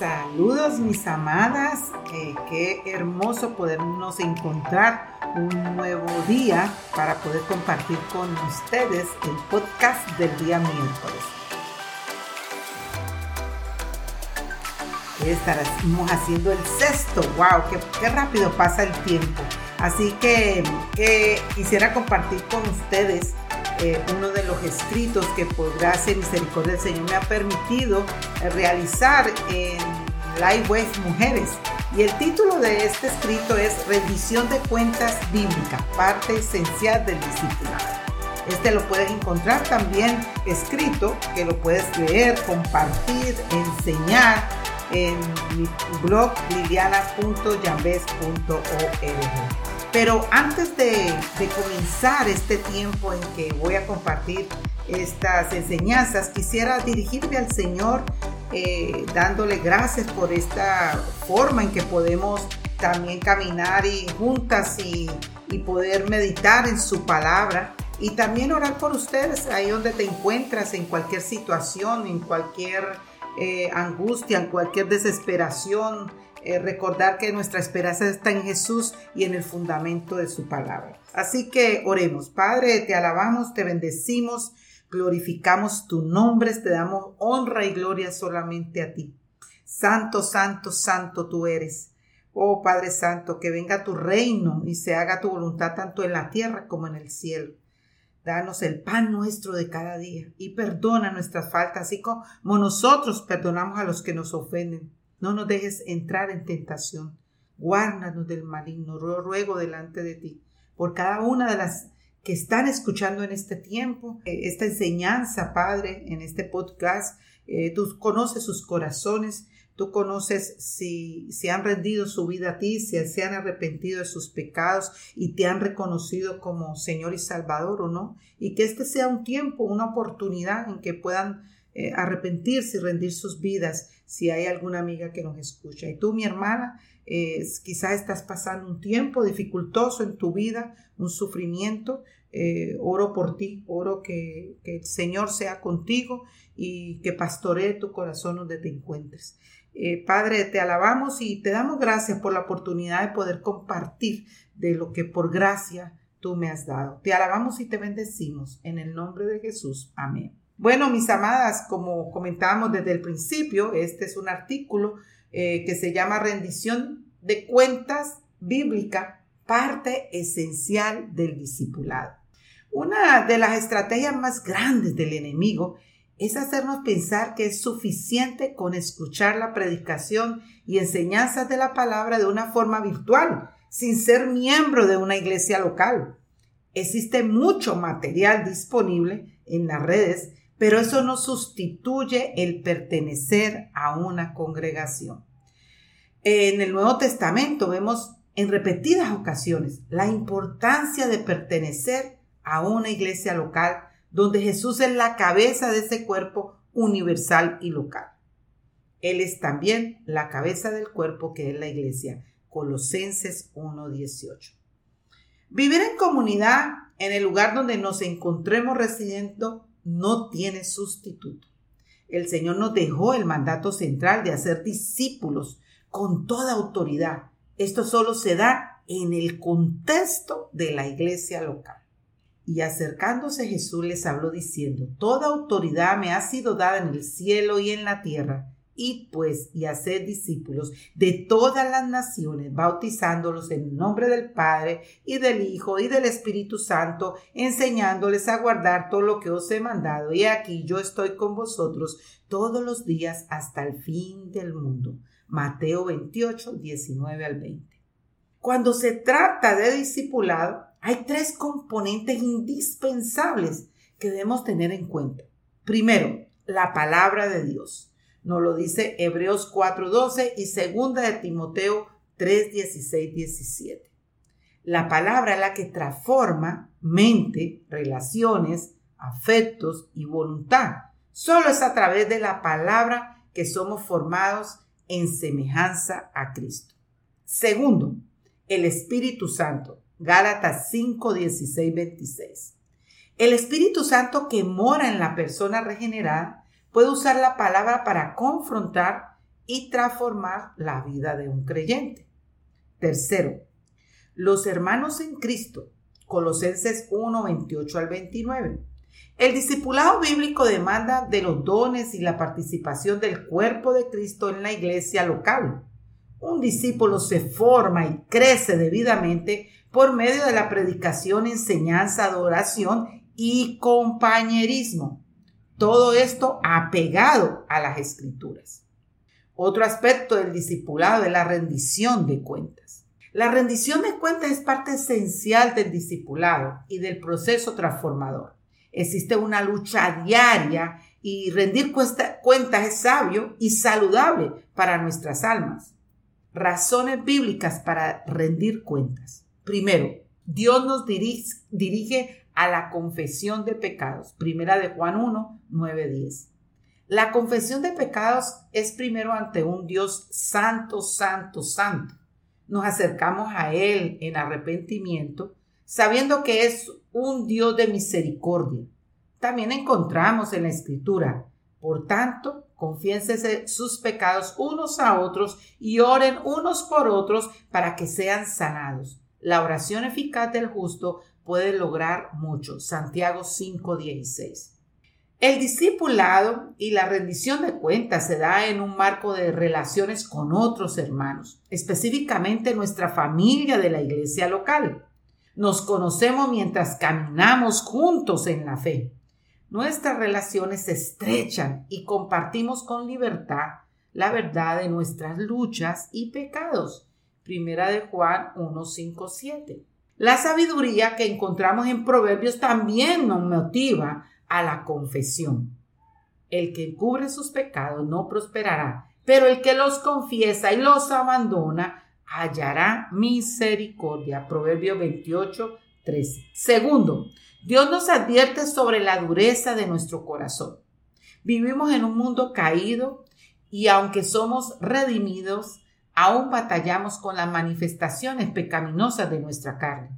Saludos mis amadas, eh, qué hermoso podernos encontrar un nuevo día para poder compartir con ustedes el podcast del día miércoles. Estaremos haciendo el sexto, wow, qué, rápido pasa el tiempo. Así que, que quisiera compartir con ustedes eh, uno de los escritos que por gracia y misericordia del Señor me ha permitido eh, realizar en Lightweight Mujeres. Y el título de este escrito es Rendición de Cuentas Bíblica, parte esencial del discipulado. Este lo puedes encontrar también escrito, que lo puedes leer, compartir, enseñar en mi blog liliana.yambes.org. Pero antes de, comenzar este tiempo en que voy a compartir estas enseñanzas, quisiera dirigirme al Señor eh, dándole gracias por esta forma en que podemos también caminar y juntas y, poder meditar en su palabra. Y también orar por ustedes ahí donde te encuentras, en cualquier situación, en cualquier eh, angustia, en cualquier desesperación, eh, recordar que nuestra esperanza está en Jesús y en el fundamento de su palabra. Así que oremos. Padre, te alabamos, te bendecimos, glorificamos tu nombre, te damos honra y gloria solamente a ti. Santo, santo, santo tú eres. Oh Padre Santo, que venga tu reino y se haga tu voluntad tanto en la tierra como en el cielo. Danos el pan nuestro de cada día y perdona nuestras faltas, así como nosotros perdonamos a los que nos ofenden no nos dejes entrar en tentación. Guárdanos del maligno. ruego delante de ti por cada una de las que están escuchando en este tiempo, eh, esta enseñanza, Padre, en este podcast. Eh, tú conoces sus corazones, tú conoces si, si han rendido su vida a ti, si se han arrepentido de sus pecados y te han reconocido como Señor y Salvador o no. Y que este sea un tiempo, una oportunidad en que puedan eh, arrepentirse y rendir sus vidas si hay alguna amiga que nos escucha. Y tú, mi hermana, eh, quizás estás pasando un tiempo dificultoso en tu vida, un sufrimiento. Eh, oro por ti, oro que, que, el Señor sea contigo y que pastoree tu corazón donde te encuentres. Padre, te alabamos y te damos gracias por la oportunidad de poder compartir de lo que por gracia tú me has dado. Te alabamos y te bendecimos en el nombre de Jesús. Amén. Bueno, mis amadas, como comentábamos desde el principio, este es un artículo eh, que se llama Rendición de Cuentas Bíblica, parte esencial del discipulado. Una de las estrategias más grandes del enemigo es hacernos pensar que es suficiente con escuchar la predicación y enseñanzas de la palabra de una forma virtual, sin ser miembro de una iglesia local. Existe mucho material disponible en las redes pero eso no sustituye el pertenecer a una congregación. En el Nuevo Testamento vemos en repetidas ocasiones la importancia de pertenecer a una iglesia local donde Jesús es la cabeza de ese cuerpo universal y local. Él es también la cabeza del cuerpo que es la iglesia. Colosenses 1.18. Vivir en comunidad en el lugar donde nos encontremos residiendo no tiene sustituto. El Señor nos dejó el mandato central de hacer discípulos con toda autoridad. Esto solo se da en el contexto de la iglesia local. Y acercándose Jesús les habló diciendo, Toda autoridad me ha sido dada en el cielo y en la tierra. Id pues y haced discípulos de todas las naciones, bautizándolos en nombre del Padre y del Hijo y del Espíritu Santo, enseñándoles a guardar todo lo que os he mandado. Y aquí yo estoy con vosotros todos los días hasta el fin del mundo. Mateo 28, 19 al 20. Cuando se trata de discipulado, hay tres componentes indispensables que debemos tener en cuenta. Primero, la palabra de Dios. Nos lo dice Hebreos 4:12 y segunda de Timoteo 3:16, 17. La palabra es la que transforma mente, relaciones, afectos y voluntad. Solo es a través de la palabra que somos formados en semejanza a Cristo. Segundo, el Espíritu Santo. Gálatas 5, 16, 26. El Espíritu Santo que mora en la persona regenerada puede usar la palabra para confrontar y transformar la vida de un creyente. Tercero, los hermanos en Cristo, Colosenses 1, 28 al 29. El discipulado bíblico demanda de los dones y la participación del cuerpo de Cristo en la iglesia local. Un discípulo se forma y crece debidamente por medio de la predicación, enseñanza, adoración y compañerismo. Todo esto apegado a las escrituras. Otro aspecto del discipulado es la rendición de cuentas. La rendición de cuentas es parte esencial del discipulado y del proceso transformador. Existe una lucha diaria y rendir cuentas es sabio y saludable para nuestras almas. Razones bíblicas para rendir cuentas. Primero, Dios nos dirige, a la confesión de pecados. Primera de Juan 1, 9, 10. La confesión de pecados es primero ante un Dios santo, santo, santo. Nos acercamos a Él en arrepentimiento, sabiendo que es un Dios de misericordia. También encontramos en la Escritura, por tanto, confiénsese sus pecados unos a otros y oren unos por otros para que sean sanados. La oración eficaz del justo puede lograr mucho. Santiago 5:16. El discipulado y la rendición de cuentas se da en un marco de relaciones con otros hermanos, específicamente nuestra familia de la iglesia local. Nos conocemos mientras caminamos juntos en la fe. Nuestras relaciones se estrechan y compartimos con libertad la verdad de nuestras luchas y pecados. Primera de Juan 1, 5, 7. La sabiduría que encontramos en Proverbios también nos motiva a la confesión. El que cubre sus pecados no prosperará, pero el que los confiesa y los abandona hallará misericordia. Proverbio 28, 13. Segundo, Dios nos advierte sobre la dureza de nuestro corazón. Vivimos en un mundo caído y aunque somos redimidos, aún batallamos con las manifestaciones pecaminosas de nuestra carne.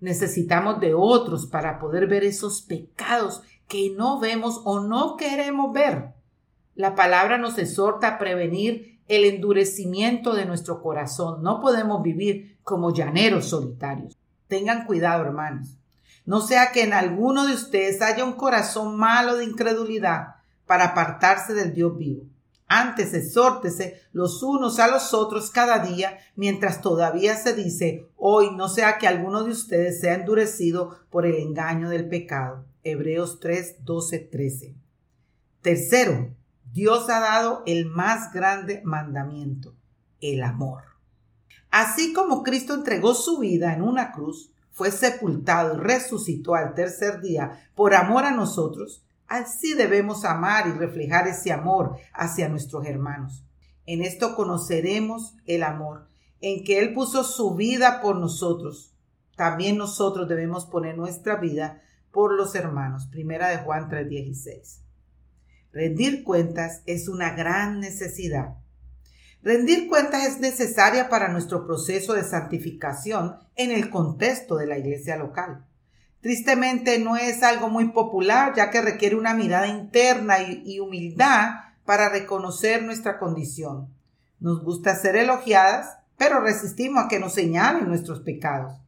Necesitamos de otros para poder ver esos pecados que no vemos o no queremos ver. La palabra nos exhorta a prevenir el endurecimiento de nuestro corazón. No podemos vivir como llaneros solitarios. Tengan cuidado, hermanos. No sea que en alguno de ustedes haya un corazón malo de incredulidad para apartarse del Dios vivo. Antes exhórtese los unos a los otros cada día, mientras todavía se dice, hoy no sea que alguno de ustedes sea endurecido por el engaño del pecado. Hebreos 3, 12, 13. Tercero, Dios ha dado el más grande mandamiento, el amor. Así como Cristo entregó su vida en una cruz, fue sepultado y resucitó al tercer día por amor a nosotros, Así debemos amar y reflejar ese amor hacia nuestros hermanos. En esto conoceremos el amor, en que Él puso su vida por nosotros. También nosotros debemos poner nuestra vida por los hermanos. Primera de Juan 3:16. Rendir cuentas es una gran necesidad. Rendir cuentas es necesaria para nuestro proceso de santificación en el contexto de la iglesia local. Tristemente no es algo muy popular ya que requiere una mirada interna y, humildad para reconocer nuestra condición. Nos gusta ser elogiadas, pero resistimos a que nos señalen nuestros pecados.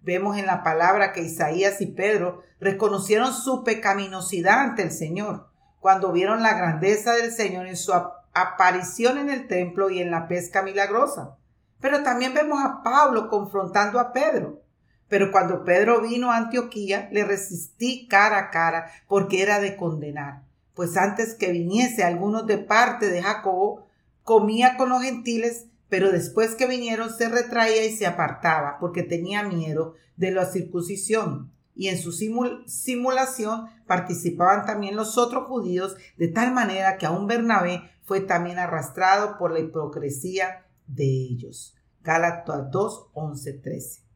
Vemos en la palabra que Isaías y Pedro reconocieron su pecaminosidad ante el Señor cuando vieron la grandeza del Señor en su aparición en el templo y en la pesca milagrosa. Pero también vemos a Pablo confrontando a Pedro pero cuando Pedro vino a Antioquía, le resistí cara a cara, porque era de condenar. Pues antes que viniese algunos de parte de Jacobo, comía con los gentiles, pero después que vinieron se retraía y se apartaba, porque tenía miedo de la circuncisión. Y en su simulación participaban también los otros judíos, de tal manera que aún Bernabé fue también arrastrado por la hipocresía de ellos. Gálatas 2, 11, 13.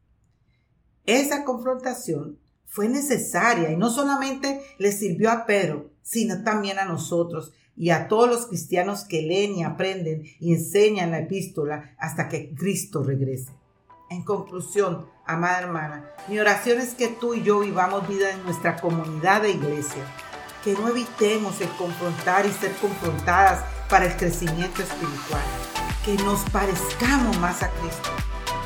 Esa confrontación fue necesaria y no solamente le sirvió a Pedro, sino también a nosotros y a todos los cristianos que leen y aprenden y enseñan la epístola hasta que Cristo regrese. En conclusión, amada hermana, mi oración es que tú y yo vivamos vida en nuestra comunidad de iglesia, que no evitemos el confrontar y ser confrontadas para el crecimiento espiritual, que nos parezcamos más a Cristo.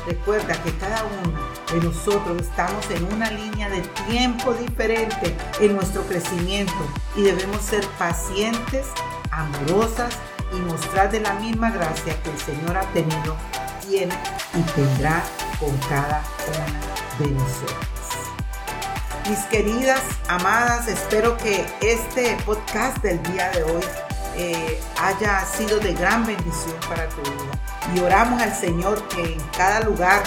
Recuerda que cada uno de nosotros estamos en una línea de tiempo diferente en nuestro crecimiento y debemos ser pacientes, amorosas y mostrar de la misma gracia que el Señor ha tenido, tiene y tendrá con cada una de nosotros. Mis queridas, amadas, espero que este podcast del día de hoy eh, haya sido de gran bendición para tu vida. Y oramos al Señor que en cada lugar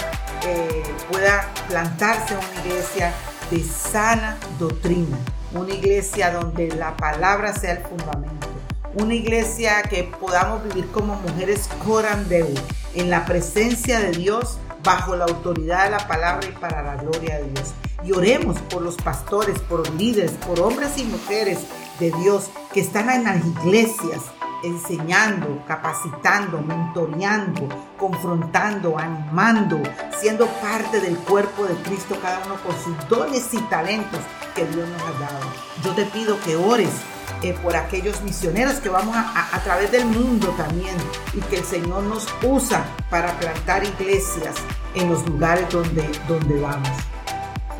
eh, pueda plantarse una iglesia de sana doctrina, una iglesia donde la palabra sea el fundamento, una iglesia que podamos vivir como mujeres corandeu en la presencia de Dios bajo la autoridad de la palabra y para la gloria de Dios. Y oremos por los pastores, por líderes, por hombres y mujeres de Dios que están en las iglesias enseñando, capacitando, mentoreando, confrontando, animando, siendo parte del cuerpo de Cristo, cada uno con sus dones y talentos que Dios nos ha dado. Yo te pido que ores eh, por aquellos misioneros que vamos a, través del mundo también y que el Señor nos usa para plantar iglesias en los lugares donde, donde vamos.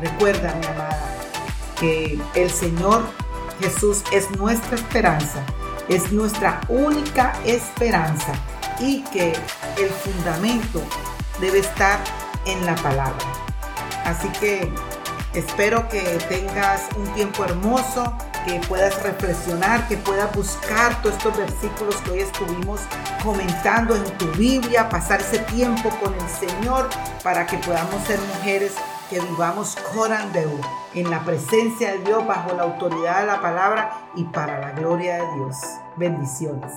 Recuerda, mi amada, que el Señor Jesús es nuestra esperanza, es nuestra única esperanza y que el fundamento debe estar en la palabra. Así que espero que tengas un tiempo hermoso que puedas reflexionar, que puedas buscar todos estos versículos que hoy estuvimos comentando en tu Biblia, pasar ese tiempo con el Señor para que podamos ser mujeres que vivamos corandeu en la presencia de Dios bajo la autoridad de la palabra y para la gloria de Dios. Bendiciones.